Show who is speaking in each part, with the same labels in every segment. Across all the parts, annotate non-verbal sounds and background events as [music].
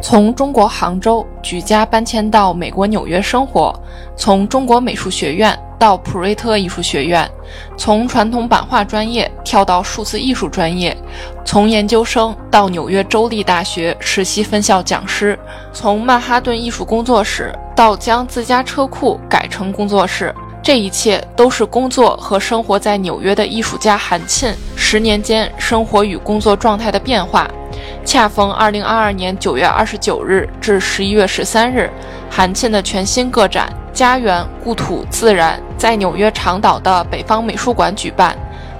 Speaker 1: 从中国杭州举家搬迁到美国纽约生活，从中国美术学院到普瑞特艺术学院，从传统版画专业跳到数字艺术专业，从研究生到纽约州立大学实习分校讲师，从曼哈顿艺术工作室到将自家车库改成工作室，这一切都是工作和生活在纽约的艺术家韩沁十年间生活与工作状态的变化。恰逢二零二二年九月二十九日至十一月十三日，韩沁的全新个展《家园、故土、自然》在纽约长岛的北方美术馆举办。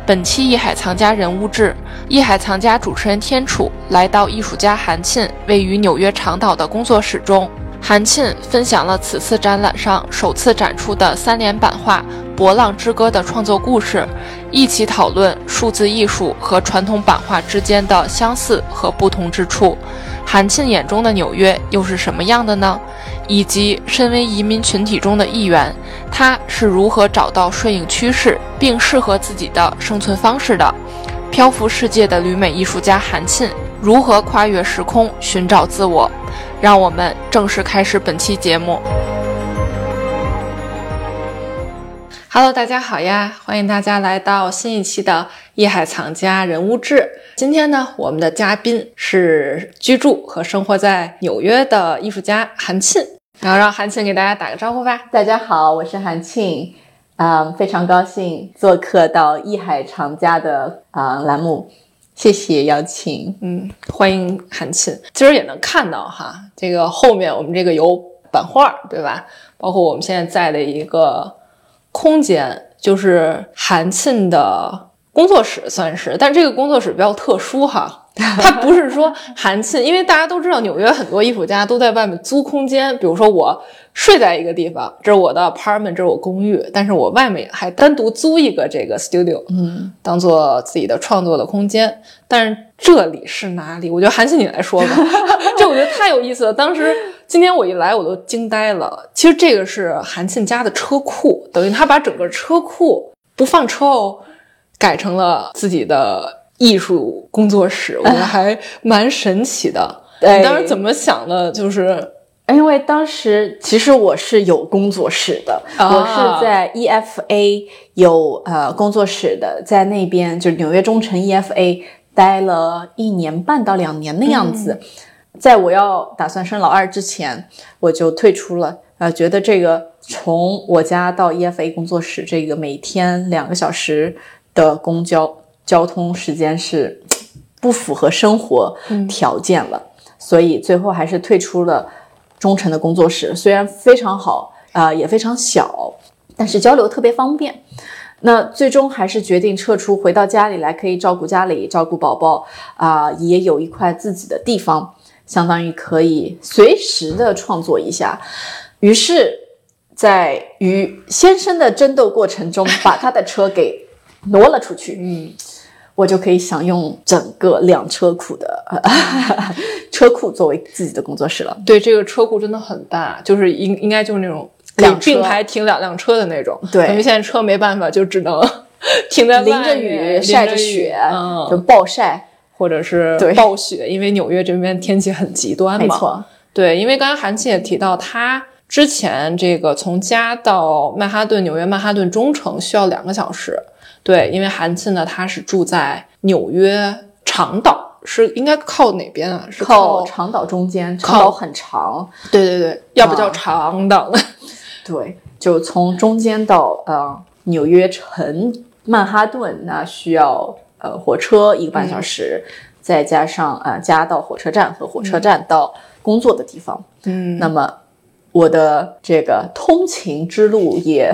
Speaker 1: 本期艺海藏家人物志，艺海藏家主持人天楚来到艺术家韩沁位于纽约长岛的工作室中，韩沁分享了此次展览上首次展出的三联版画《博浪之歌》的创作故事。一起讨论数字艺术和传统版画之间的相似和不同之处。韩沁眼中的纽约又是什么样的呢？以及身为移民群体中的一员，他是如何找到顺应趋势并适合自己的生存方式的？漂浮世界的旅美艺术家韩沁如何跨越时空寻找自我？让我们正式开始本期节目。Hello，大家好呀！欢迎大家来到新一期的《艺海藏家人物志》。今天呢，我们的嘉宾是居住和生活在纽约的艺术家韩沁。然后让韩沁给大家打个招呼吧。
Speaker 2: 大家好，我是韩沁，嗯，非常高兴做客到《艺海藏家》的啊栏目，谢谢邀请。
Speaker 1: 嗯，欢迎韩沁。今儿也能看到哈，这个后面我们这个有版画，对吧？包括我们现在在的一个。空间就是韩沁的工作室，算是，但这个工作室比较特殊哈，[laughs] 它不是说韩信，因为大家都知道纽约很多艺术家都在外面租空间，比如说我睡在一个地方，这是我的 apartment，这是我公寓，但是我外面还单独租一个这个 studio，
Speaker 2: 嗯，
Speaker 1: 当做自己的创作的空间。但是这里是哪里？我觉得韩信你来说吧，[laughs] 这我觉得太有意思了。当时。今天我一来，我都惊呆了。其实这个是韩信家的车库，等于他把整个车库不放车哦，改成了自己的艺术工作室。我觉得还蛮神奇的。[laughs] 你当时怎么想的？就是
Speaker 2: 因为当时其实我是有工作室的，我是在 EFA 有呃工作室的，在那边就是纽约中城 EFA 待了一年半到两年的样子。在我要打算生老二之前，我就退出了。呃，觉得这个从我家到 EFA 工作室，这个每天两个小时的公交交通时间是不符合生活条件了，所以最后还是退出了中诚的工作室。虽然非常好，啊，也非常小，但是交流特别方便。那最终还是决定撤出，回到家里来，可以照顾家里，照顾宝宝，啊，也有一块自己的地方。相当于可以随时的创作一下，于是，在与先生的争斗过程中，把他的车给挪了出去，
Speaker 1: 嗯，
Speaker 2: 我就可以享用整个两车库的 [laughs] 车库作为自己的工作室了。
Speaker 1: 对，这个车库真的很大，就是应应该就是那种两并排停两辆车的那种。
Speaker 2: 对，
Speaker 1: 因为现在车没办法，就只能 [laughs] 停在
Speaker 2: 淋着雨、晒着雪，就暴晒。
Speaker 1: 或者是暴雪，因为纽约这边天气很极端嘛。
Speaker 2: 没错，
Speaker 1: 对，因为刚刚韩琦也提到，他之前这个从家到曼哈顿，纽约曼哈顿中城需要两个小时。对，因为韩沁呢，他是住在纽约长岛，是应该靠哪边啊？是靠
Speaker 2: 长岛中间，长岛很长。
Speaker 1: 对对对，要不叫长岛呢？[laughs]
Speaker 2: 对，就从中间到呃纽约城曼哈顿，那需要。呃，火车一个半小时，再加上呃，加到火车站和火车站到工作的地方。
Speaker 1: 嗯，
Speaker 2: 那么我的这个通勤之路也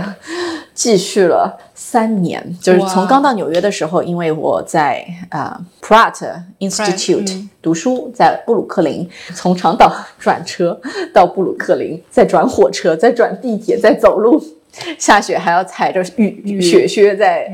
Speaker 2: 继续了三年，就是从刚到纽约的时候，因为我在啊 Pratt Institute 读书，在布鲁克林，从长岛转车到布鲁克林，再转火车，再转地铁，再走路。下雪还要踩着雨雪靴在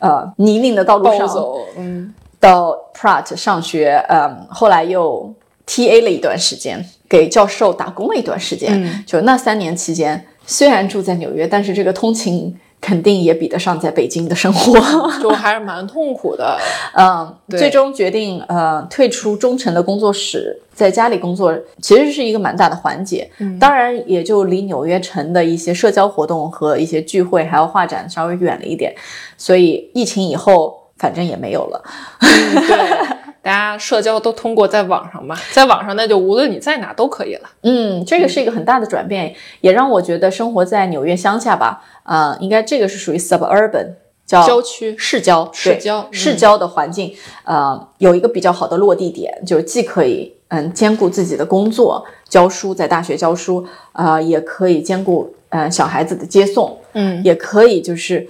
Speaker 2: 呃泥泞的道路上
Speaker 1: 走，嗯，
Speaker 2: 到 Pratt 上学，嗯，后来又 TA 了一段时间，给教授打工了一段时间。就那三年期间，虽然住在纽约，但是这个通勤肯定也比得上在北京的生活，[laughs]
Speaker 1: 就还是蛮痛苦的。
Speaker 2: 嗯，最终决定呃退出忠诚的工作室，在家里工作，其实是一个蛮大的缓解。
Speaker 1: 嗯
Speaker 2: 当然也就离纽约城的一些社交活动和一些聚会还有画展稍微远了一点，所以疫情以后反正也没有了。
Speaker 1: 对，大家社交都通过在网上嘛，在网上那就无论你在哪都可以了。
Speaker 2: 嗯，这个是一个很大的转变，也让我觉得生活在纽约乡下吧，啊、应该这个是属于 suburban，叫
Speaker 1: 郊区。
Speaker 2: 市郊，
Speaker 1: 市郊嗯。
Speaker 2: 市郊的环境，呃，有一个比较好的落地点，就是既可以嗯兼顾自己的工作，教书在大学教书，啊、也可以兼顾嗯、呃小孩子的接送，
Speaker 1: 嗯，
Speaker 2: 也可以就是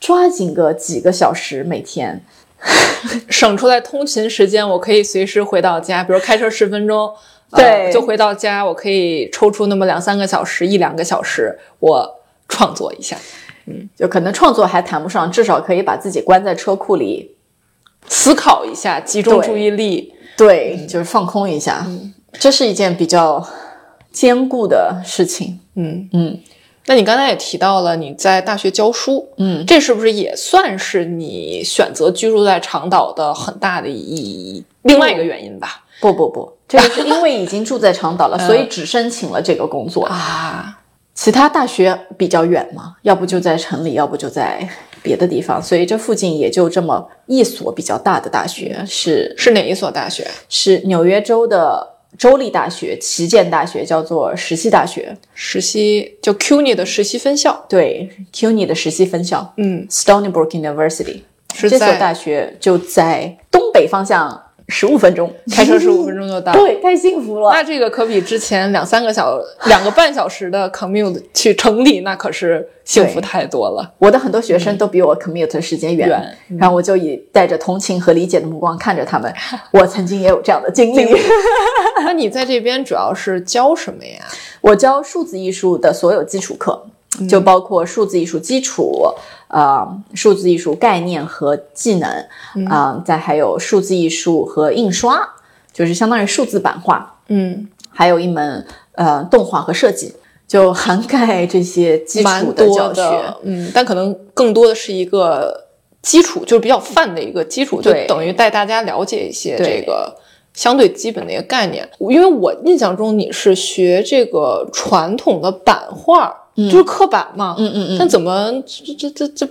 Speaker 2: 抓紧个几个小时每天，[laughs]
Speaker 1: 省出来通勤时间，我可以随时回到家，比如开车十分钟，呃
Speaker 2: 对。
Speaker 1: 就回到家，我可以抽出那么两三个小时，一两个小时，我创作一下。嗯。
Speaker 2: 就可能创作还谈不上，至少可以把自己关在车库里，
Speaker 1: 思考一下，集中注意力。
Speaker 2: 对，就是放空一下，这是一件比较坚固的事情。
Speaker 1: 嗯。
Speaker 2: 嗯
Speaker 1: 那你刚才也提到了你在大学教书，
Speaker 2: 嗯，
Speaker 1: 这是不是也算是你选择居住在长岛的很大的一另外一个原因吧？
Speaker 2: 不不不，这个是因为已经住在长岛了，所以只申请了这个工作。
Speaker 1: 啊，
Speaker 2: 其他大学比较远嘛，要不就在城里，要不就在别的地方，所以这附近也就这么一所比较大的大学，是
Speaker 1: 是哪一所大学？
Speaker 2: 是纽约州的州立大学，旗舰大学，叫做实习大学，
Speaker 1: 实习就 CUNY 的实习分校。
Speaker 2: 对 CUNY 的实习分校
Speaker 1: 嗯
Speaker 2: ，，Stony Brook University，
Speaker 1: 是
Speaker 2: 这所大学就在东北方向十五分钟，
Speaker 1: 开车十五分钟就到。[laughs]
Speaker 2: 对，太幸福了。
Speaker 1: 那这个可比之前两三个小、两个半小时的 commute 去城里，那可是幸福太多了。
Speaker 2: 我的很多学生都比我 commute 时间远，
Speaker 1: 远
Speaker 2: 然后我就以带着同情和理解的目光看着他们。[laughs] 我曾经也有这样的经历。[laughs]
Speaker 1: 那你在这边主要是教什么呀？
Speaker 2: 我教数字艺术的所有基础课，就包括数字艺术基础，呃，数字艺术概念和技能，啊、再还有数字艺术和印刷，就是相当于数字版画，
Speaker 1: 嗯，
Speaker 2: 还有一门呃动画和设计，就涵盖这些基础的教学。
Speaker 1: 嗯，但可能更多的是一个基础，就是比较泛的一个基础，就等于带大家了解一些这个相对基本的一个概念。因为我印象中你是学这个传统的版画，就是刻板嘛，
Speaker 2: 嗯嗯嗯
Speaker 1: 但怎么这这这这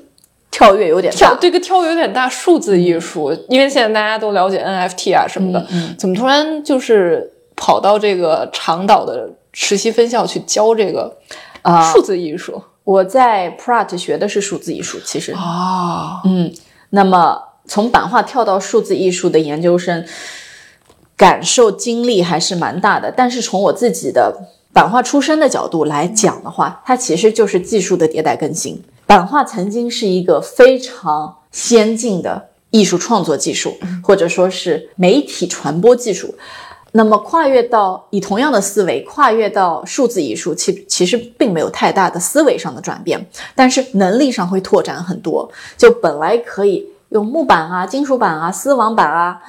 Speaker 2: 跳跃有点大，
Speaker 1: 跳这个跳跃有点大，数字艺术，因为现在大家都了解 NFT 啊什么的，
Speaker 2: 嗯
Speaker 1: 怎么突然就是跑到这个长岛的实习分校去教这个
Speaker 2: 啊
Speaker 1: 数字艺术
Speaker 2: 我在 Pratt 学的是数字艺术，其实，
Speaker 1: 啊？
Speaker 2: 嗯，那么从版画跳到数字艺术的研究生，感受经历还是蛮大的。但是从我自己的版画出身的角度来讲的话，它其实就是技术的迭代更新。版画曾经是一个非常先进的艺术创作技术，或者说是媒体传播技术。那么跨越到以同样的思维跨越到数字艺术，其其实并没有太大的思维上的转变，但是能力上会拓展很多。就本来可以用木板啊、金属板啊、丝网板啊，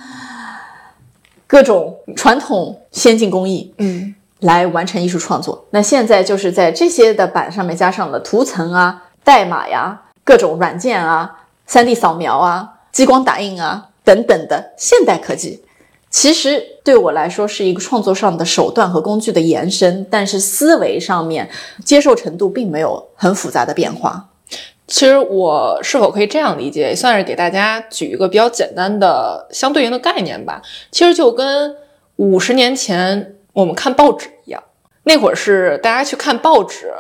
Speaker 2: 各种传统先进工艺
Speaker 1: 嗯，
Speaker 2: 来完成艺术创作。那现在就是在这些的板上面加上了图层啊、代码呀、各种软件啊、3D 扫描啊、激光打印啊等等的现代科技。其实对我来说是一个创作上的手段和工具的延伸，但是思维上面接受程度并没有很复杂的变化。
Speaker 1: 其实我是否可以这样理解，也算是给大家举一个比较简单的相对应的概念吧。其实就跟五十年前我们看报纸一样，那会儿是大家去看报纸，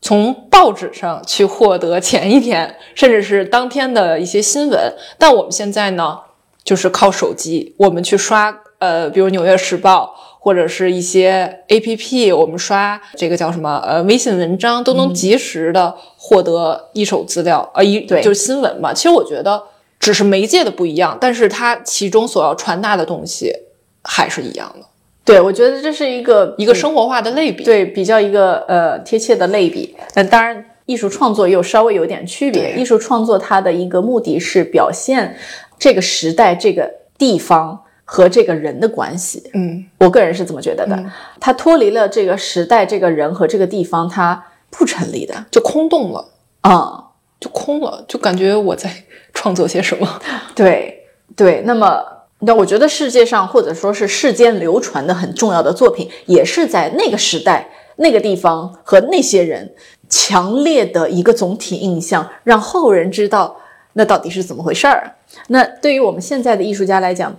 Speaker 1: 从报纸上去获得前一天甚至是当天的一些新闻。但我们现在呢，就是靠手机，我们去刷呃，比如《纽约时报》。或者是一些 A P P，我们刷这个叫什么呃微信文章，都能及时的获得一手资料，呃一
Speaker 2: 对
Speaker 1: 就是新闻嘛。其实我觉得只是媒介的不一样，但是它其中所要传达的东西还是一样的，
Speaker 2: 对，我觉得这是一个
Speaker 1: 一个生活化的类比。
Speaker 2: 对比较一个呃贴切的类比。那当然，艺术创作又稍微有点区别。艺术创作它的一个目的是表现这个时代、这个地方和这个人的关系。
Speaker 1: 嗯，
Speaker 2: 我个人是这么觉得的。它脱离了这个时代、这个人和这个地方，它不成立的。
Speaker 1: 就空洞了。
Speaker 2: 嗯，
Speaker 1: 就空了，就感觉我在创作些什么。[laughs]
Speaker 2: 对对，那么那我觉得世界上或者说是世间流传的很重要的作品，也是在那个时代、那个地方和那些人强烈的一个总体印象，让后人知道那到底是怎么回事儿。那对于我们现在的艺术家来讲，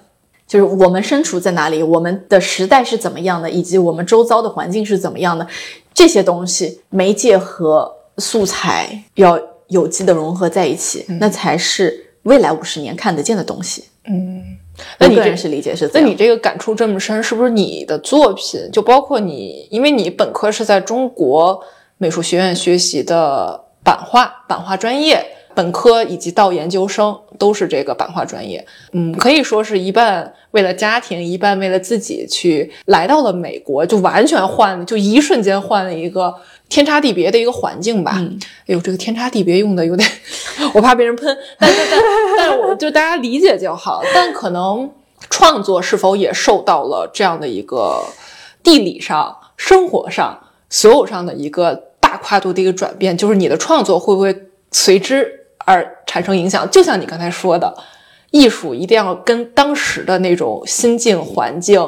Speaker 2: 就是我们身处在哪里，我们的时代是怎么样的，以及我们周遭的环境是怎么样的，这些东西媒介和素材要有机的融合在一起，那才是未来五十年看得见的东西。
Speaker 1: 嗯，那你
Speaker 2: 个人是理解是？
Speaker 1: 那你这个感触这么深，是不是你的作品就包括你？因为你本科是在中国美术学院学习的版画，版画专业。本科以及到研究生都是这个版画专业，嗯，可以说是一半为了家庭，一半为了自己去来到了美国，就完全换，就一瞬间换了一个天差地别的一个环境吧。哎呦，这个天差地别用的有点，[laughs] 我怕被人喷，但是但但我就大家理解就好。[laughs] 但可能创作是否也受到了这样的一个地理上、生活上所有上的一个大跨度的一个转变，就是你的创作会不会随之？而产生影响，就像你刚才说的，艺术一定要跟当时的那种心境、环境，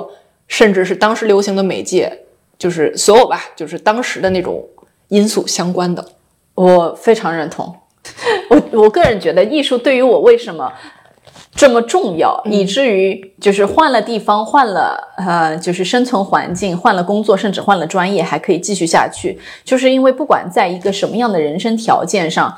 Speaker 1: 甚至是当时流行的媒介，就是所有吧，就是当时的那种因素相关的。
Speaker 2: 我非常认同。[laughs] 我我个人觉得，艺术对于我为什么这么重要，以至于就是换了地方，换了呃，就是生存环境，换了工作，甚至换了专业，还可以继续下去，就是因为不管在一个什么样的人生条件上。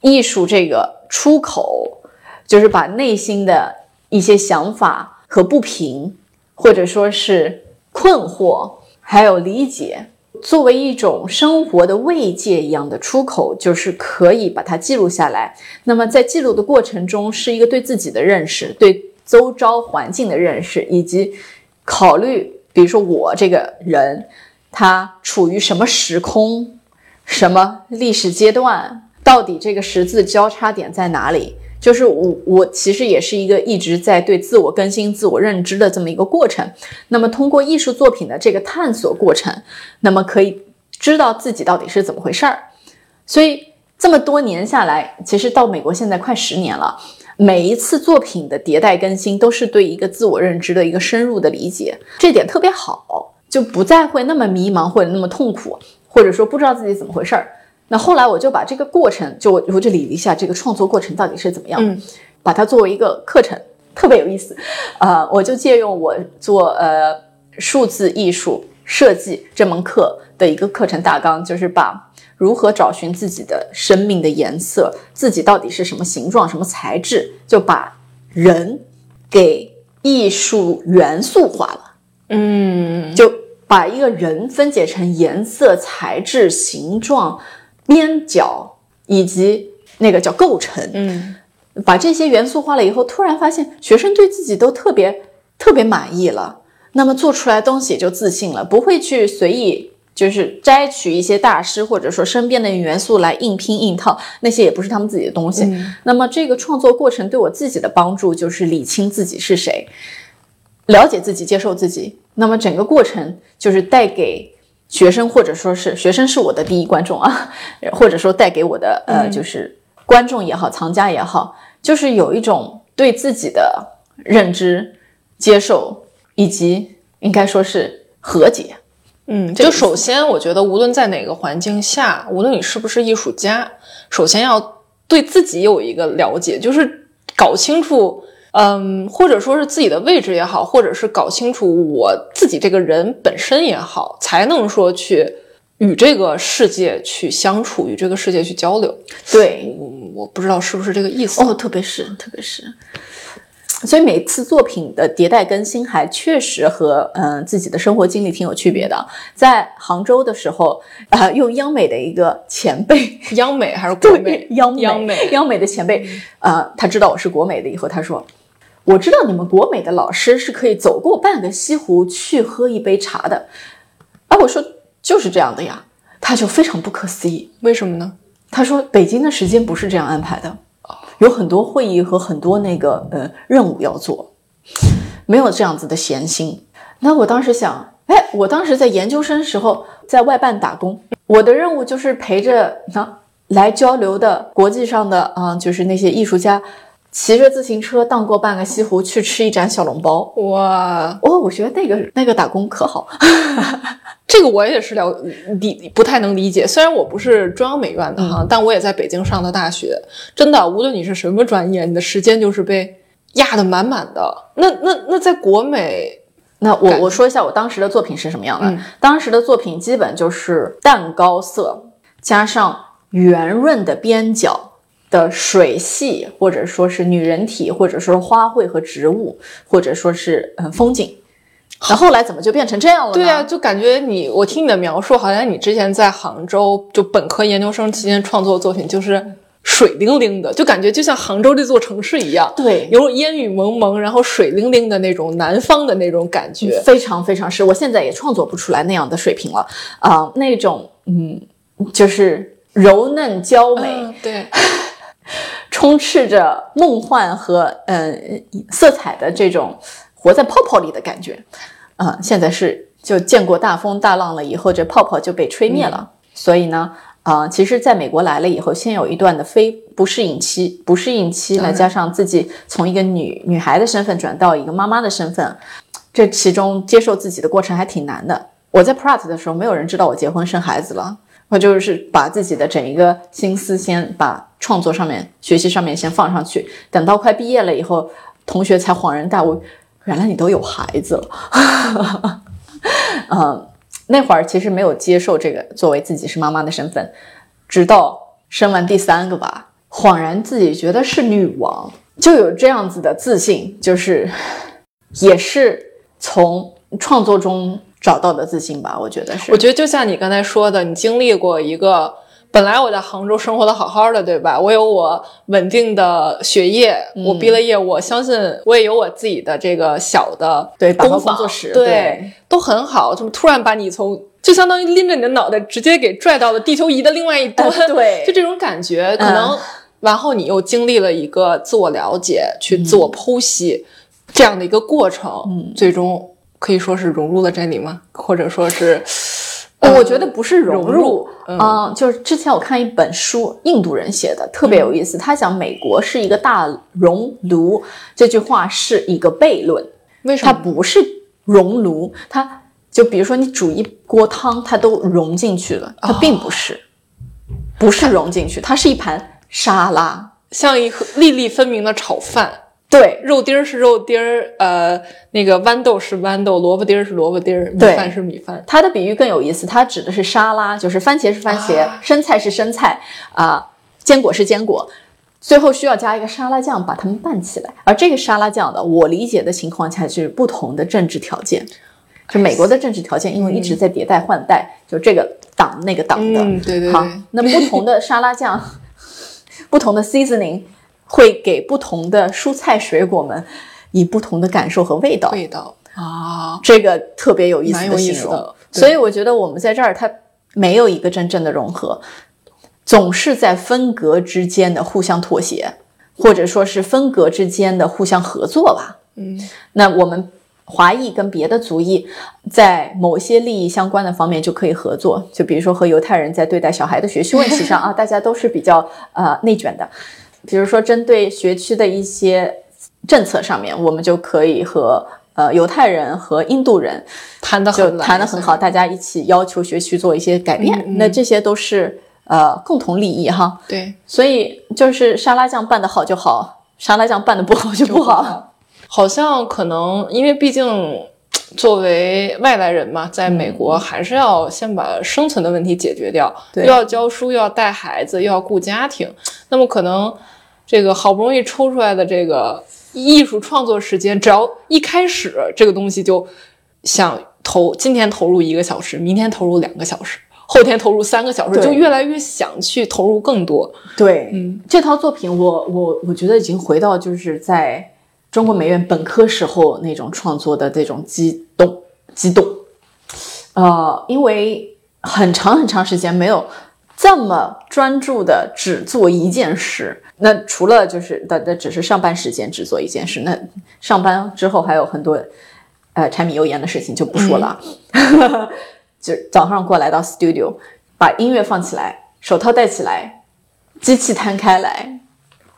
Speaker 2: 艺术这个出口，就是把内心的一些想法和不平，或者说是困惑，还有理解，作为一种生活的慰藉一样的出口，就是可以把它记录下来。那么在记录的过程中，是一个对自己的认识，对周遭环境的认识，以及考虑，比如说我这个人，他处于什么时空，什么历史阶段。到底这个十字交叉点在哪里？就是我，我其实也是一个一直在对自我更新、自我认知的这么一个过程。那么通过艺术作品的这个探索过程，那么可以知道自己到底是怎么回事儿。所以这么多年下来，其实到美国现在快十年了，每一次作品的迭代更新都是对一个自我认知的一个深入的理解，这点特别好，就不再会那么迷茫或者那么痛苦，或者说不知道自己怎么回事儿。那后来我就把这个过程，就我我就理一下这个创作过程到底是怎么样，
Speaker 1: 嗯，
Speaker 2: 把它作为一个课程，特别有意思，呃，我就借用我做呃数字艺术设计这门课的一个课程大纲，就是把如何找寻自己的生命的颜色，自己到底是什么形状、什么材质，就把人给艺术元素化了，
Speaker 1: 嗯，
Speaker 2: 就把一个人分解成颜色、材质、形状。边角以及那个叫构成，
Speaker 1: 嗯，
Speaker 2: 把这些元素化了以后，突然发现学生对自己都特别特别满意了，那么做出来东西也就自信了，不会去随意就是摘取一些大师或者说身边的元素来硬拼硬套，那些也不是他们自己的东西。那么这个创作过程对我自己的帮助就是理清自己是谁，了解自己，接受自己。那么整个过程就是带给。学生或者说是学生是我的第一观众啊，[laughs] 或者说带给我的呃就是观众也好，藏家也好，就是有一种对自己的认知、接受以及应该说是和解。
Speaker 1: 嗯，就首先我觉得无论在哪个环境下，无论你是不是艺术家，首先要对自己有一个了解，就是搞清楚。嗯，或者说是自己的位置也好，或者是搞清楚我自己这个人本身也好，才能说去与这个世界去相处，与这个世界去交流。
Speaker 2: 对，
Speaker 1: 我不知道是不是这个意思
Speaker 2: 哦，特别是，特别是，所以每次作品的迭代更新，还确实和嗯自己的生活经历挺有区别的。在杭州的时候，啊，用央美的一个前辈，
Speaker 1: 央美还是国美？
Speaker 2: 央
Speaker 1: 央美，
Speaker 2: 央美的前辈，呃，他知道我是国美的以后，他说。我知道你们国美的老师是可以走过半个西湖去喝一杯茶的，啊，我说就是这样的呀，他就非常不可思议，
Speaker 1: 为什么呢？
Speaker 2: 他说北京的时间不是这样安排的，有很多会议和很多那个呃任务要做，没有这样子的闲心。那我当时想，哎，我当时在研究生时候在外办打工，我的任务就是陪着那来交流的国际上的啊、就是那些艺术家，骑着自行车荡过半个西湖去吃一盏小笼包。
Speaker 1: 哇，
Speaker 2: 哦，我觉得那个那个打工可好。[laughs]
Speaker 1: 这个我也是了理不太能理解。虽然我不是中央美院的哈，但我也在北京上的大学。真的，无论你是什么专业，你的时间就是被压得满满的。那那那在国美，
Speaker 2: 那我我说一下我当时的作品是什么样的。
Speaker 1: 嗯
Speaker 2: 当时的作品基本就是蛋糕色加上圆润的边角的水系，或者说是女人体，或者说花卉和植物，或者说是嗯风景。那后来怎么就变成这样了呢？
Speaker 1: 对啊，就感觉你，我听你的描述，好像你之前在杭州就本科、研究生期间创作的作品就是水灵灵的，就感觉就像杭州这座城市一样，
Speaker 2: 对
Speaker 1: 有烟雨蒙蒙，然后水灵灵的那种南方的那种感觉。
Speaker 2: 非常非常是，我现在也创作不出来那样的水平了啊、那种嗯，就是柔嫩娇美，
Speaker 1: 嗯，对，[laughs]
Speaker 2: 充斥着梦幻和嗯色彩的这种活在泡泡里的感觉，啊、现在是就见过大风大浪了以后，这泡泡就被吹灭了。所以呢，啊、其实在美国来了以后，先有一段的非不适应期，不适应期，再加上自己从一个女女孩的身份转到一个妈妈的身份，这其中接受自己的过程还挺难的。我在 Pratt 的时候，没有人知道我结婚生孩子了。我就是把自己的整一个心思先把创作上面、学习上面先放上去，等到快毕业了以后，同学才恍然大悟，原来你都有孩子了。[laughs] 嗯，那会儿其实没有接受这个作为自己是妈妈的身份，直到生完第三个吧，恍然自己觉得是女王，就有这样子的自信，就是也是从创作中找到的自信吧，我觉得是。
Speaker 1: 我觉得就像你刚才说的，你经历过一个。[laughs] 本来我在杭州生活的好好的，对吧？我有我稳定的学业，我毕了业，我相信我也有我自己的这个小的
Speaker 2: 对打
Speaker 1: 工
Speaker 2: 作室
Speaker 1: 对，
Speaker 2: 对
Speaker 1: 都很好。怎么突然把你从就相当于拎着你的脑袋直接给拽到了地球仪的另外一端？
Speaker 2: 呃对 [laughs]
Speaker 1: 就这种感觉，可能、
Speaker 2: 嗯
Speaker 1: 然后你又经历了一个自我了解、去自我剖析、这样的一个过程，
Speaker 2: 嗯
Speaker 1: 最终可以说是融入了这里吗？或者说是？
Speaker 2: 呃我觉得不是融
Speaker 1: 融入嗯
Speaker 2: 啊、就是之前我看一本书，印度人写的，特别有意思。他讲美国是一个大熔炉，这句话是一个悖论，
Speaker 1: 为什么？
Speaker 2: 它不是熔炉，它就比如说你煮一锅汤，它都融进去了，它并不是，不是融进去，它是一盘沙拉。
Speaker 1: 像一盒粒粒分明的炒饭，
Speaker 2: 对
Speaker 1: 肉丁儿是肉丁儿，呃，那个豌豆是豌豆，萝卜丁儿是萝卜丁儿，米饭是米饭。
Speaker 2: 它的比喻更有意思，它指的是沙拉，就是番茄是番茄，
Speaker 1: 啊
Speaker 2: 生菜是生菜，啊、坚果是坚果，最后需要加一个沙拉酱把它们拌起来。而这个沙拉酱的，我理解的情况下就是不同的政治条件，就美国的政治条件，因为一直在迭代换代，就这个党那个党的，
Speaker 1: 嗯，对对
Speaker 2: 好
Speaker 1: 对，，
Speaker 2: 那不同的沙拉酱，[laughs] 不同的 seasoning 会给不同的蔬菜水果们以不同的感受和味道。
Speaker 1: 味道啊，
Speaker 2: 这个特别有意思
Speaker 1: 蛮有意
Speaker 2: 的形容。
Speaker 1: 思的。
Speaker 2: 所以我觉得我们在这儿，它没有一个真正的融合，总是在分隔之间的互相妥协，或者说是分隔之间的互相合作吧。
Speaker 1: 嗯，
Speaker 2: 那我们华裔跟别的族裔在某些利益相关的方面就可以合作，就比如说和犹太人在对待小孩的学习问题上啊，大家都是比较呃内卷的。比如说针对学区的一些政策上面，我们就可以和呃犹太人和印度人
Speaker 1: 谈的很
Speaker 2: 谈得很好，大家一起要求学区做一些改变，
Speaker 1: 嗯嗯。
Speaker 2: 那这些都是呃共同利益哈。
Speaker 1: 对，
Speaker 2: 所以就是沙拉酱拌得好就好，沙拉酱拌得不好。就不好。
Speaker 1: 好像可能因为毕竟作为外来人嘛，在美国
Speaker 2: 嗯。
Speaker 1: 还是要先把生存的问题解决掉，
Speaker 2: 对。
Speaker 1: 又要教书，又要带孩子，又要顾家庭，那么可能这个好不容易抽出来的这个艺术创作时间，只要一开始这个东西就想投，今天投入一个小时，明天投入两个小时。后天投入三个小时，就越来越想去投入更多。
Speaker 2: 对，
Speaker 1: 嗯，
Speaker 2: 这套作品我我我觉得已经回到就是在中国美院本科时候那种创作的这种激动激动，呃，因为很长很长时间没有这么专注的只做一件事。那除了就是的的只是上班时间只做一件事，那上班之后还有很多呃柴米油盐的事情就不说了。[laughs] 就早上过来到 studio，把音乐放起来，手套戴起来，机器摊开来，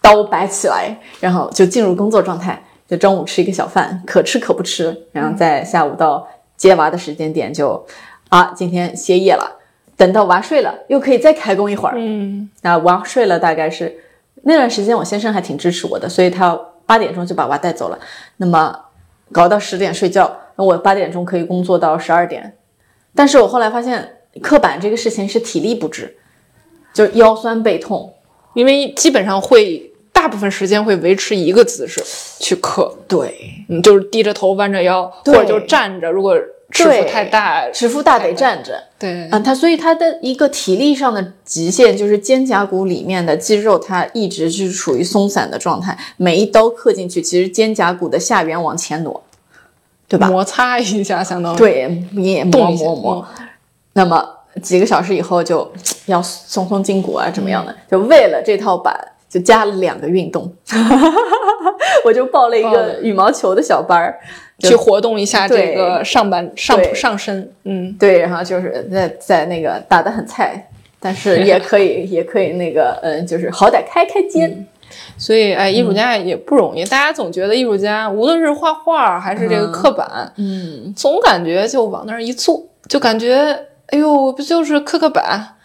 Speaker 2: 刀摆起来，然后就进入工作状态。就中午吃一个小饭，可吃可不吃，然后在下午到接娃的时间点就，啊，今天歇业了。等到娃睡了，又可以再开工一会儿。
Speaker 1: 嗯，
Speaker 2: 那娃睡了，大概是那段时间，我先生还挺支持我的，所以他八点钟就把娃带走了。那么搞到十点睡觉，那我八点钟可以工作到十二点。但是我后来发现，刻板这个事情是体力不支，就腰酸背痛，
Speaker 1: 因为基本上会。大部分时间会维持一个姿势去刻，
Speaker 2: 对，
Speaker 1: 嗯，就是低着头弯着腰，或者就站着。如果尺幅太大，
Speaker 2: 尺幅大得站着。
Speaker 1: 对，
Speaker 2: 嗯，他所以他的一个体力上的极限就是肩胛骨里面的肌肉，它一直是处于松散的状态。每一刀刻进去，其实肩胛骨的下缘往前挪，对吧？
Speaker 1: 摩擦一下，相当于
Speaker 2: 对，你也磨磨磨。那么几个小时以后就 [tsk] 要松松筋骨啊，怎么样的？就为了这套板。就加了两个运动，[laughs] 我就报了一个羽毛球的小班儿，
Speaker 1: 去活动一下这个上半上上身。嗯，
Speaker 2: 对，然后就是在在那个打得很菜，但是 [laughs] 也可以也可以那个嗯，就是好歹开开肩。
Speaker 1: 所以哎，艺术家也不容易。大家总觉得艺术家无论是画画还是这个刻板，
Speaker 2: 嗯，
Speaker 1: 总感觉就往那儿一坐，就感觉哎呦，不就是刻刻板。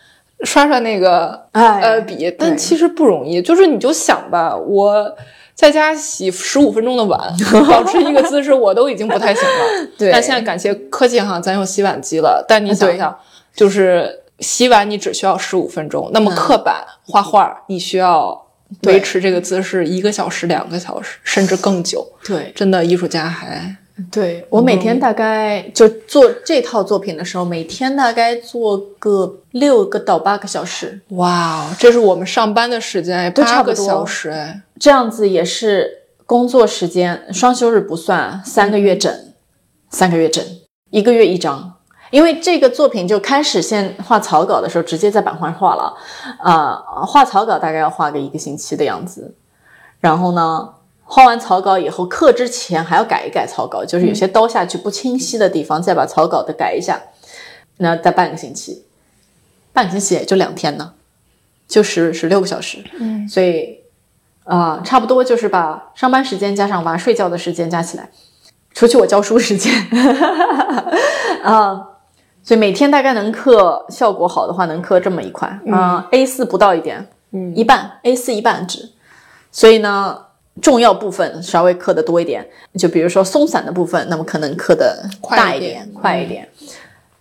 Speaker 1: 刷刷那个呃笔，但其实不容易。就是你就想吧，我在家洗十五分钟的碗，保持一个姿势，我都已经不太行了。[laughs]
Speaker 2: 对，
Speaker 1: 但现在感谢科技哈，咱有洗碗机了。但你想想，就是洗碗你只需要十五分钟，那么刻板画画你需要维持这个姿势一个小时、两个小时，甚至更久。
Speaker 2: 对，
Speaker 1: 真的艺术家还。
Speaker 2: 对我每天大概就做这套作品的时候，每天大概做个六个到八个小时。
Speaker 1: 哇，这是我们上班的时间，八个小时哎，
Speaker 2: 这样子也是工作时间，双休日不算，三个月整，三个月整，一个月一张。因为这个作品就开始先画草稿的时候，直接在版画画了，啊，画草稿大概要画个一个星期的样子，然后呢。画完草稿以后，刻之前还要改一改草稿，就是有些刀下去不清晰的地方，再把草稿的改一下。那再半个星期，半个星期也就两天呢，就十十六个小时。
Speaker 1: 嗯，
Speaker 2: 所以啊，差不多就是把上班时间加上娃睡觉的时间加起来，除去我教书时间，[laughs] 啊，所以每天大概能刻效果好的话，能刻这么一块啊，A 四不到一点，
Speaker 1: 嗯，
Speaker 2: 一半 A 四一半纸，所以呢。重要部分稍微刻的多一点，就比如说松散的部分，那么可能刻的大一点、快一点。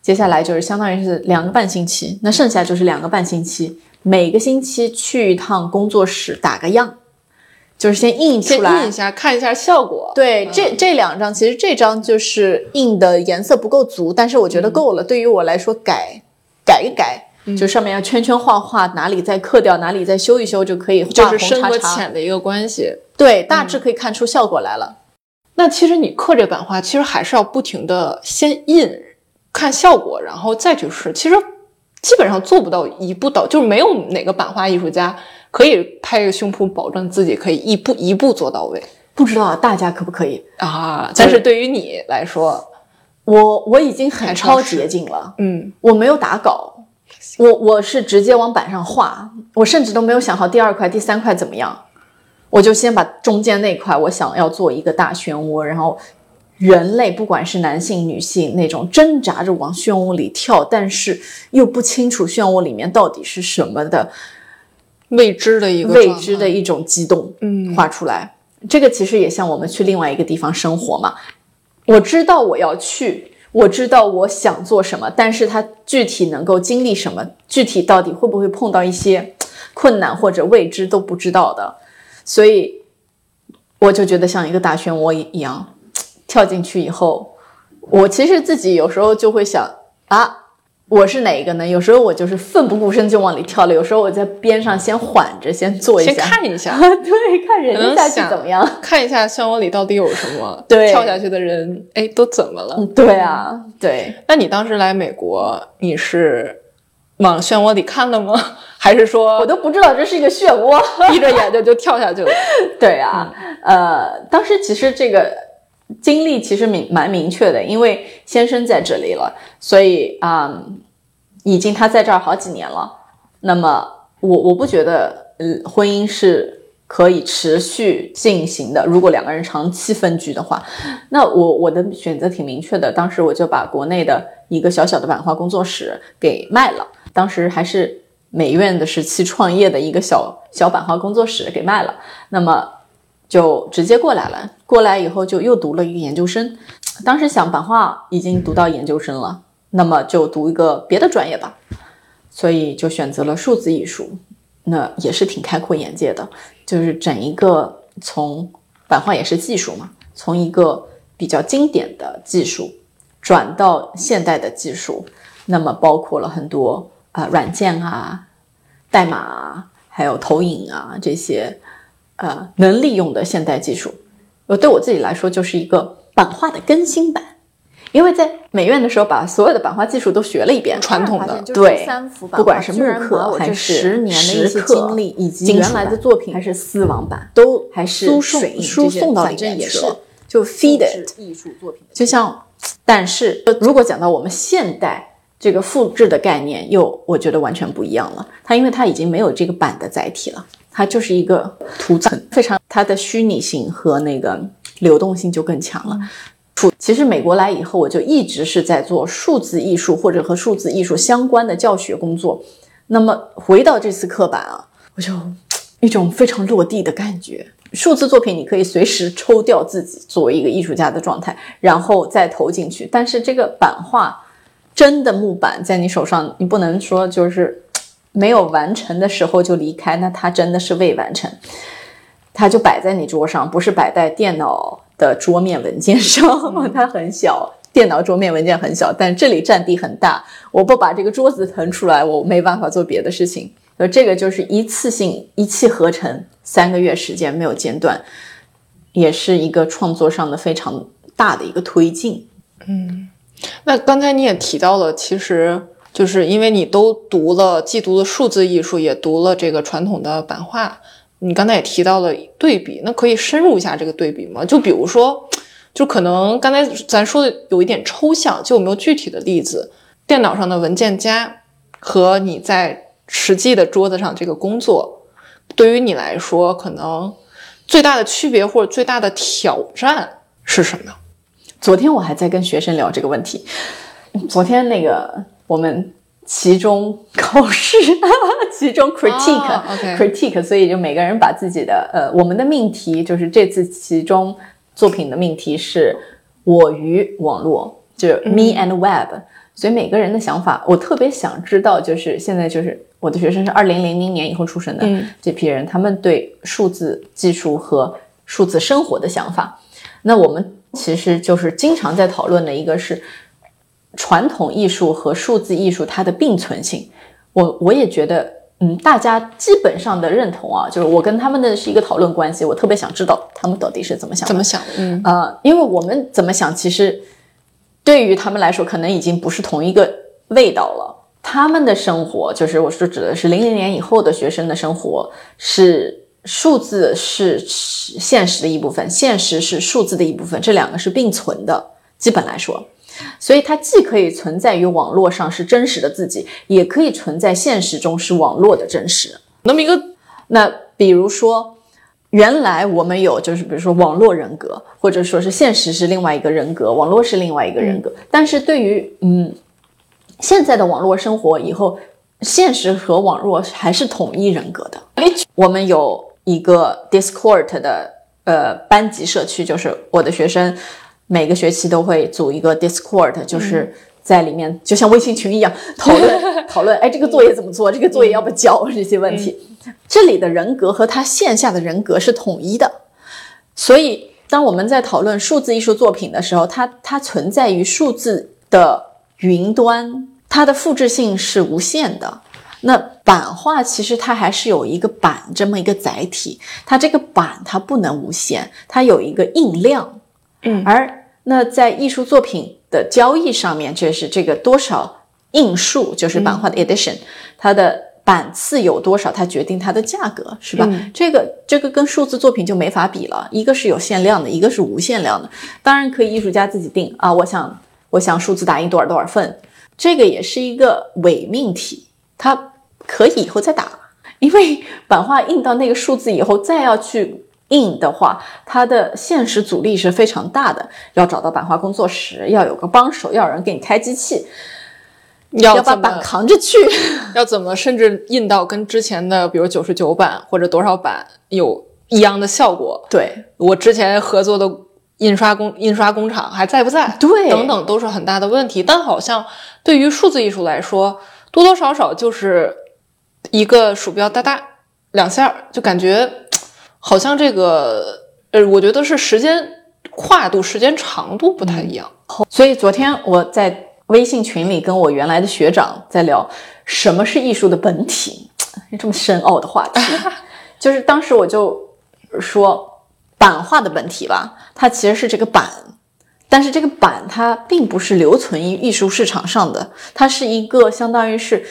Speaker 2: 接下来就是相当于是两个半星期，那剩下就是两个半星期，每个星期去一趟工作室打个样，就是先印出来，
Speaker 1: 印一下看一下效果。
Speaker 2: 对，这这两张其实这张就是印的颜色不够足，但是我觉得够了。对于我来说，改改一改。就上面要圈圈画画，哪里再刻掉，哪里再修一修就可以。
Speaker 1: 就是深和浅的一个关系。
Speaker 2: 对，大致可以看出效果来了。
Speaker 1: 那其实你刻这版画，其实还是要不停的先印，看效果，然后再去试。其实基本上做不到一步到，就是没有哪个版画艺术家可以拍着胸脯保证自己可以一步一步做到位。
Speaker 2: 不知道大家可不可以
Speaker 1: 啊？但是对于你来说，
Speaker 2: 我我已经很超捷径了。
Speaker 1: 嗯，
Speaker 2: 我没有打稿。我我是直接往板上画，我甚至都没有想好第二块、第三块怎么样，我就先把中间那块我想要做一个大漩涡，然后人类不管是男性、女性那种挣扎着往漩涡里跳，但是又不清楚漩涡里面到底是什么的
Speaker 1: 未知的一个
Speaker 2: 未知的一种激动，
Speaker 1: 嗯，
Speaker 2: 画出来。这个其实也像我们去另外一个地方生活嘛，我知道我要去。我知道我想做什么，但是他具体能够经历什么，具体到底会不会碰到一些困难或者未知都不知道的，所以我就觉得像一个大漩涡一样，跳进去以后，我其实自己有时候就会想啊。我是哪一个呢？有时候我就是奋不顾身就往里跳了，有时候我在边上先缓着，先坐一下，
Speaker 1: 先看一下，[laughs]
Speaker 2: 对，看人家下去怎么样，
Speaker 1: 看一下漩涡里到底有什么，
Speaker 2: 对，
Speaker 1: 跳下去的人，哎，都怎么了？
Speaker 2: 对啊，对。
Speaker 1: 那你当时来美国，你是往漩涡里看了吗？[laughs] 还是说
Speaker 2: 我都不知道这是一个漩涡，[laughs]
Speaker 1: 闭着眼睛就跳下去了？[laughs]
Speaker 2: 对啊，呃，当时其实这个。经历其实明蛮明确的，因为先生在这里了，所以啊，已经他在这儿好几年了。那么我我不觉得呃婚姻是可以持续进行的。如果两个人长期分居的话，那我我的选择挺明确的。当时我就把国内的一个小小的版画工作室给卖了，当时还是美院的时期创业的一个小小版画工作室给卖了，那么就直接过来了。过来以后就又读了一个研究生，当时想版画已经读到研究生了，那么就读一个别的专业吧。所以就选择了数字艺术，那也是挺开阔眼界的。就是整一个从版画也是技术嘛，从一个比较经典的技术转到现代的技术，那么包括了很多啊软件啊、代码啊，还有投影啊这些呃能利用的现代技术。呃，对我自己来说就是一个版画的更新版。因为在美院的时候，把所有的版画技术都学了一遍，
Speaker 1: 传统的
Speaker 2: 对，不管是木刻还是
Speaker 3: 十年的一些经历，以及原来的作品，
Speaker 2: 还是丝网版，
Speaker 3: 都
Speaker 2: 还是
Speaker 3: 输送
Speaker 2: 输送到里面去了，就 feed it
Speaker 3: 艺术作品。
Speaker 2: 就像，但是如果讲到我们现代这个复制的概念，又我觉得完全不一样了。它因为它已经没有这个版的载体了，它就是一个图层，非常它的虚拟性和那个流动性就更强了。其实美国来以后，我就一直是在做数字艺术或者和数字艺术相关的教学工作。那么回到这次刻板啊，我就一种非常落地的感觉。数字作品你可以随时抽掉自己作为一个艺术家的状态，然后再投进去。但是这个版画真的木板在你手上，你不能说就是没有完成的时候就离开，那它真的是未完成，它就摆在你桌上，不是摆在电脑。的桌面文件上，它很小，电脑桌面文件很小，但这里占地很大。我不把这个桌子腾出来，我没办法做别的事情。呃，这个就是一次性一气呵成，三个月时间没有间断，也是一个创作上的非常大的一个推进。
Speaker 1: 嗯，那刚才你也提到了，其实就是因为你都读了，既读了数字艺术，也读了这个传统的版画。你刚才也提到了对比，那可以深入一下这个对比吗？就比如说，就可能刚才咱说的有一点抽象，就有没有具体的例子？电脑上的文件夹和你在实际的桌子上这个工作，对于你来说，可能最大的区别或者最大的挑战是什么？
Speaker 2: 昨天我还在跟学生聊这个问题。昨天那个我们。期中考试，[laughs] 期中 critique，critique，所以就每个人把自己的呃，我们的命题就是这次期中作品的命题是我与网络，就是 me and web，所以每个人的想法，我特别想知道，就是现在就是我的学生是二零零零年以后出生的这批人，他们对数字技术和数字生活的想法，那我们其实就是经常在讨论的一个是。传统艺术和数字艺术它的并存性，我我也觉得，嗯，大家基本上的认同啊，就是我跟他们的是一个讨论关系，我特别想知道他们到底是怎么想，
Speaker 1: 怎么想，嗯
Speaker 2: 呃，因为我们怎么想，其实对于他们来说，可能已经不是同一个味道了。他们的生活，就是我说指的是零零年以后的学生的生活，是数字是现实的一部分，现实是数字的一部分，这两个是并存的，基本来说。所以它既可以存在于网络上是真实的自己，也可以存在现实中是网络的真实。那么一个，那比如说，原来我们有就是比如说网络人格，或者说是现实是另外一个人格，网络是另外一个人格。但是对于嗯现在的网络生活以后，现实和网络还是统一人格的。我们有一个 Discord 的呃班级社区，就是我的学生。每个学期都会组一个 Discord，就是在里面就像微信群一样 [laughs] 讨论讨论。哎，这个作业怎么做？这个作业要不交？这些问题，这里的人格和他线下的人格是统一的。所以，当我们在讨论数字艺术作品的时候，它它存在于数字的云端，它的复制性是无限的。那版画其实它还是有一个版这么一个载体，它这个版它不能无限，它有一个印量。
Speaker 1: 嗯，
Speaker 2: 而那在艺术作品的交易上面，这是这个多少印数，就是版画的 edition，它的版次有多少，它决定它的价格，是吧？这个这个跟数字作品就没法比了，一个是有限量的，一个是无限量的。当然可以艺术家自己定啊，我想我想数字打印多少多少份，这个也是一个伪命题，它可以以后再打。因为版画印到那个数字以后，再要去印的话，它的现实阻力是非常大的。要找到版画工作室，要有个帮手，要有人给你开机器，
Speaker 1: 要
Speaker 2: 把版扛着去，[laughs]
Speaker 1: 要怎么甚至印到跟之前的，比如九十九版或者多少版有一样的效果？
Speaker 2: 对
Speaker 1: 我之前合作的印刷工印刷工厂还在不在？
Speaker 2: 对，
Speaker 1: 等等都是很大的问题。但好像对于数字艺术来说，多多少少就是一个鼠标哒哒两下，就感觉 [tsk] 好像这个呃，我觉得是时间跨度、时间长度不太一样。
Speaker 2: 所以昨天我在微信群里跟我原来的学长在聊什么是艺术的本体，[tsk] 这么深奥的话题，[laughs] 就是当时我就说版画的本体吧，它其实是这个版。但是这个版它并不是留存于艺术市场上的，它是一个相当于是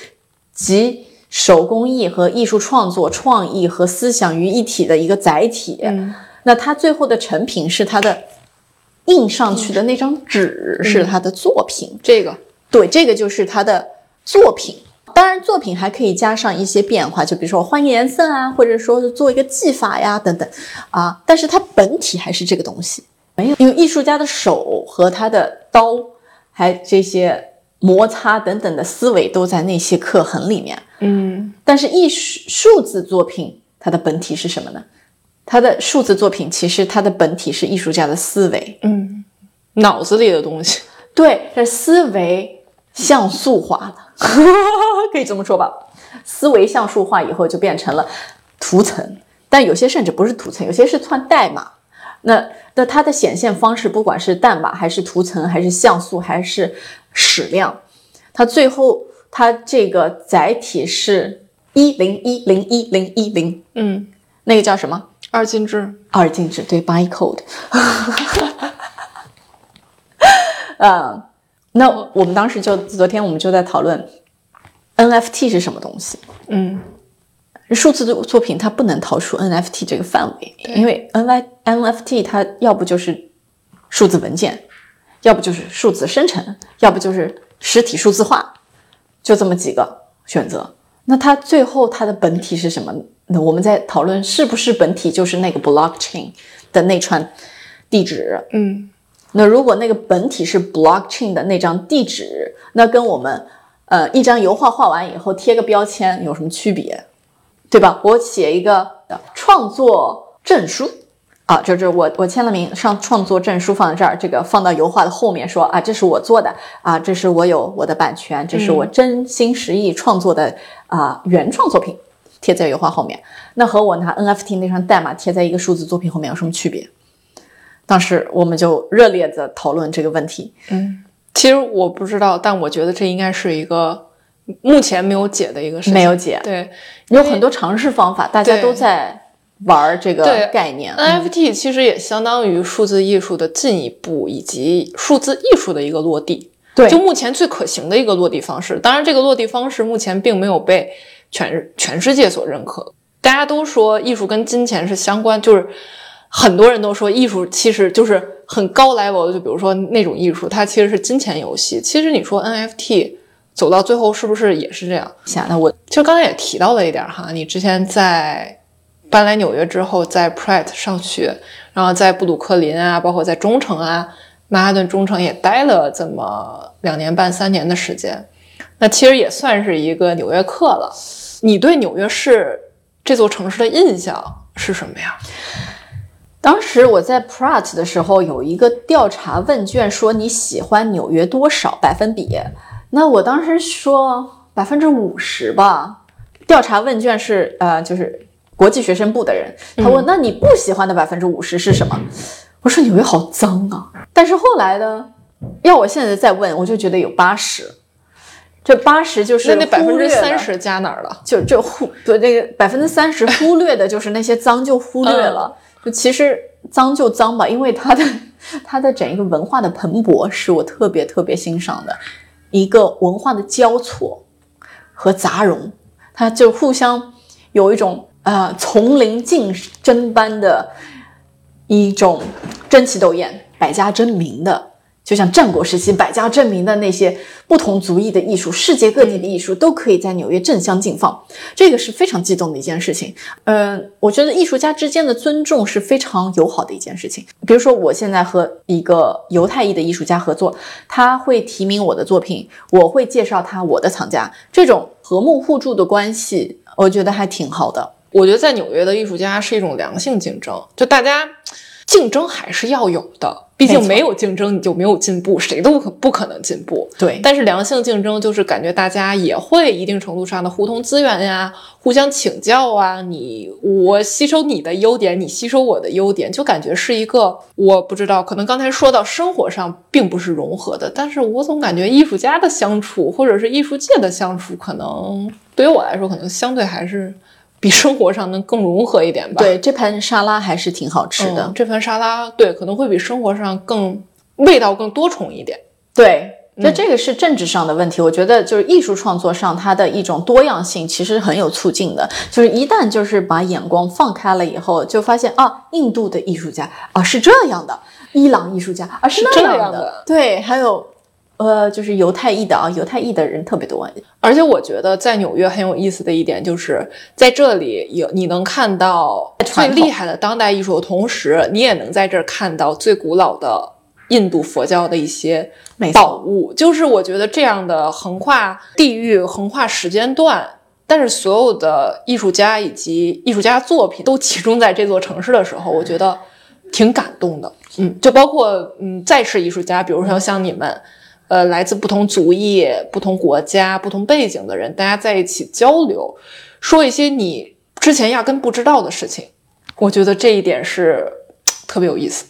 Speaker 2: 集手工艺和艺术创作、创意和思想于一体的一个载体。
Speaker 1: 嗯，
Speaker 2: 那它最后的成品是它的印上去的那张纸，是它的作品。
Speaker 1: 这个
Speaker 2: 对，这个就是它的作品。当然，作品还可以加上一些变化，就比如说我换颜色啊，或者说是做一个技法呀等等啊。但是它本体还是这个东西。没有，因为艺术家的手和他的刀，还这些摩擦等等的思维都在那些刻痕里面。
Speaker 1: 嗯，
Speaker 2: 但是艺术数字作品它的本体是什么呢？它的数字作品其实它的本体是艺术家的思维。
Speaker 1: 嗯，脑子里的东西。
Speaker 2: 对，这思维像素化了，[laughs] 可以这么说吧？思维像素化以后就变成了图层，但有些甚至不是图层，有些是串代码。那那它的显现方式，不管是代码还是图层，还是像素，还是矢量，它最后它这个载体是一零一零一零一零，
Speaker 1: 嗯，
Speaker 2: 那个叫什么？
Speaker 1: 二进制。
Speaker 2: 二进制，对，bytecode。[laughs] 呃，那我们当时就昨天我们就在讨论 NFT 是什么东西。
Speaker 1: 嗯。
Speaker 2: 数字的作品它不能逃出 NFT 这个范围，因为 N Y NFT 它要不就是数字文件，要不就是数字生成，要不就是实体数字化，就这么几个选择。那它最后它的本体是什么？那我们在讨论是不是本体就是那个 blockchain 的那串地址。
Speaker 1: 嗯，
Speaker 2: 那如果那个本体是 blockchain 的那张地址，那跟我们呃一张油画画完以后贴个标签有什么区别？对吧？我写一个创作证书啊，就是我我签了名，上创作证书放在这儿，这个放到油画的后面，说啊，这是我做的啊，这是我有我的版权，这是我真心实意创作的啊原创作品，贴在油画后面。那和我拿 NFT 那串代码贴在一个数字作品后面有什么区别？当时我们就热烈的讨论这个问题。
Speaker 1: 嗯，其实我不知道，但我觉得这应该是一个。目前没有解的一个事情，
Speaker 2: 没有解。
Speaker 1: 对，
Speaker 2: 有很多尝试方法，大家都在玩这个概念。
Speaker 1: NFT 其实也相当于数字艺术的进一步，以及数字艺术的一个落地。
Speaker 2: 对，
Speaker 1: 就目前最可行的一个落地方式。当然，这个落地方式目前并没有被全全世界所认可。大家都说艺术跟金钱是相关，就是很多人都说艺术其实就是很高 level 的，就比如说那种艺术，它其实是金钱游戏。其实你说 NFT。走到最后是不是也是这样？
Speaker 2: 想那我
Speaker 1: 其实刚才也提到了一点哈，你之前在搬来纽约之后，在 Pratt 上学，然后在布鲁克林啊，包括在中城啊，曼哈顿中城也待了这么两年半三年的时间，那其实也算是一个纽约客了。你对纽约市这座城市的印象是什么呀？
Speaker 2: 当时我在 Pratt 的时候有一个调查问卷，说你喜欢纽约多少百分比？那我当时说百分之五十吧，调查问卷是呃，就是国际学生部的人，他问那你不喜欢的百分之五十是什么？我说纽约好脏啊。但是后来呢，要我现在再问，我就觉得有八十，这八十就是
Speaker 1: 那那百分之三十加哪儿了？
Speaker 2: 就就忽对那个百分之三十忽略的就是那些脏就忽略了，就其实脏就脏吧，因为它的 [laughs] 它的整一个文化的蓬勃是我特别特别欣赏的。一个文化的交错和杂融，它就互相有一种呃丛林竞争般的一种争奇斗艳、百家争鸣的就像战国时期百家争鸣的那些不同族裔的艺术，世界各地的艺术都可以在纽约正相竞放，这个是非常激动的一件事情。嗯，我觉得艺术家之间的尊重是非常友好的一件事情。比如说，我现在和一个犹太裔的艺术家合作，他会提名我的作品，我会介绍他我的藏家，这种和睦互助的关系，我觉得还挺好的。
Speaker 1: 我觉得在纽约的艺术家是一种良性竞争，就大家。竞争还是要有的，毕竟没有竞争你就没有进步，谁都可不可能进步。
Speaker 2: 对，
Speaker 1: 但是良性竞争就是感觉大家也会一定程度上的互通资源呀，互相请教啊，你我吸收你的优点，你吸收我的优点，就感觉是一个我不知道，可能刚才说到生活上并不是融合的，但是我总感觉艺术家的相处或者是艺术界的相处，可能对于我来说，可能相对还是。比生活上能更融合一点吧。
Speaker 2: 对，这盘沙拉还是挺好吃的。
Speaker 1: 这盘沙拉，对，可能会比生活上更味道更多重一点。
Speaker 2: 对，那这个是政治上的问题。我觉得就是艺术创作上，它的一种多样性其实很有促进的。就是一旦就是把眼光放开了以后，就发现啊，印度的艺术家啊是这样的，伊朗艺术家啊是那样的。对，还有。呃，就是犹太裔的啊，犹太裔的人特别多。
Speaker 1: 而且我觉得在纽约很有意思的一点，就是在这里有你能看到最厉害的当代艺术的同时，你也能在这儿看到最古老的印度佛教的一些宝物。就是我觉得这样的横跨地域、横跨时间段，但是所有的艺术家以及艺术家作品都集中在这座城市的时候，我觉得挺感动的。嗯，就包括嗯在世艺术家，比如说像你们。呃，来自不同族裔、不同国家、不同背景的人，大家在一起交流，说一些你之前压根不知道的事情，我觉得这一点是特别有意思。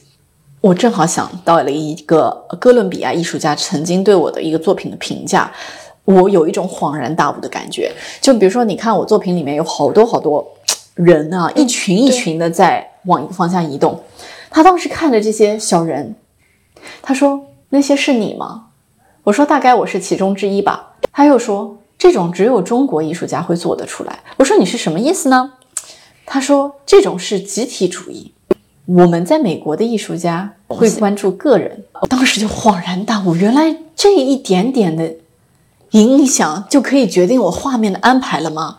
Speaker 2: 我正好想到了一个哥伦比亚艺术家曾经对我的一个作品的评价，我有一种恍然大悟的感觉。就比如说，你看我作品里面有好多好多人啊，一群一群的在往一个方向移动。他当时看着这些小人，他说：“那些是你吗？”我说大概我是其中之一吧。他又说这种只有中国艺术家会做得出来。我说你是什么意思呢？他说这种是集体主义。我们在美国的艺术家会关注个人。我当时就恍然大悟，原来这一点点的影响就可以决定我画面的安排了吗？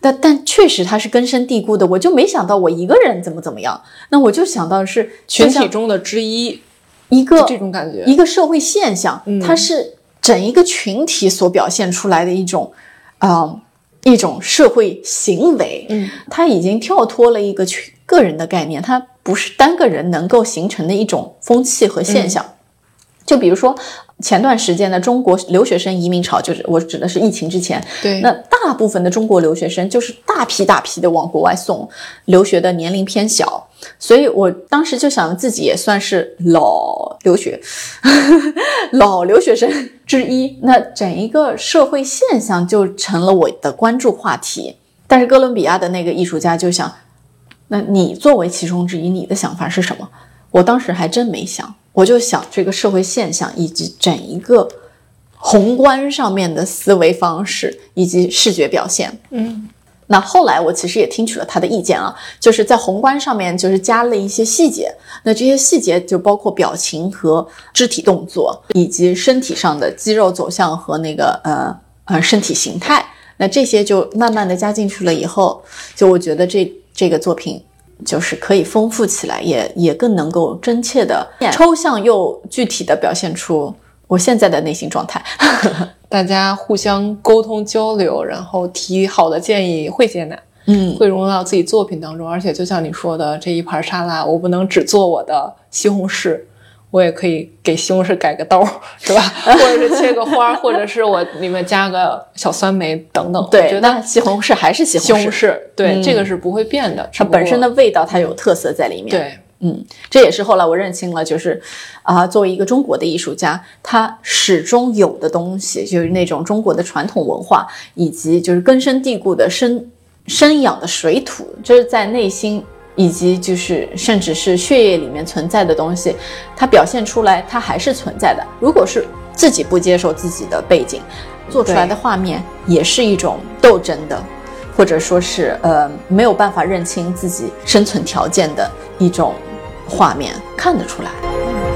Speaker 2: 但但确实它是根深蒂固的。我就没想到我一个人怎么怎么样。那我就想到是
Speaker 1: 群体中的之一。
Speaker 2: 一个
Speaker 1: 这种感觉，
Speaker 2: 一个社会现象，它是整一个群体所表现出来的一种，啊，一种社会行为。
Speaker 1: 嗯，
Speaker 2: 它已经跳脱了一个群个人的概念，它不是单个人能够形成的一种风气和现象。就比如说。前段时间的中国留学生移民潮，就是我指的是疫情之前。
Speaker 1: 对，
Speaker 2: 那大部分的中国留学生就是大批大批的往国外送，留学的年龄偏小，所以我当时就想自己也算是老留学，[laughs] 老留学生之一。那整一个社会现象就成了我的关注话题。但是哥伦比亚的那个艺术家就想，那你作为其中之一，你的想法是什么？我当时还真没想。我就想这个社会现象以及整一个宏观上面的思维方式以及视觉表现，
Speaker 1: 嗯，
Speaker 2: 那后来我其实也听取了他的意见啊，就是在宏观上面就是加了一些细节，那这些细节就包括表情和肢体动作以及身体上的肌肉走向和那个呃呃身体形态，那这些就慢慢的加进去了以后，就我觉得这这个作品。就是可以丰富起来，也也更能够真切的、抽象又具体的表现出我现在的内心状态。[laughs]
Speaker 1: 大家互相沟通交流，然后提好的建议会接纳，
Speaker 2: 嗯，
Speaker 1: 会融入到自己作品当中。而且就像你说的，这一盘沙拉，我不能只做我的西红柿。我也可以给西红柿改个刀，[laughs] 是吧？或者是切个花，或者是我里面加个小酸梅等等。
Speaker 2: 对，那西红柿还是西
Speaker 1: 红柿，对，这个是不会变的。
Speaker 2: 它本身的味道，它有特色在里面。
Speaker 1: 对，
Speaker 2: 嗯，这也是后来我认清了，就是啊，作为一个中国的艺术家，他始终有的东西，就是那种中国的传统文化，以及就是根深蒂固的生生养的水土，就是在内心。以及就是甚至是血液里面存在的东西，它表现出来，它还是存在的。如果是自己不接受自己的背景，做出来的画面也是一种斗争的，或者说是呃没有办法认清自己生存条件的一种画面，看得出来。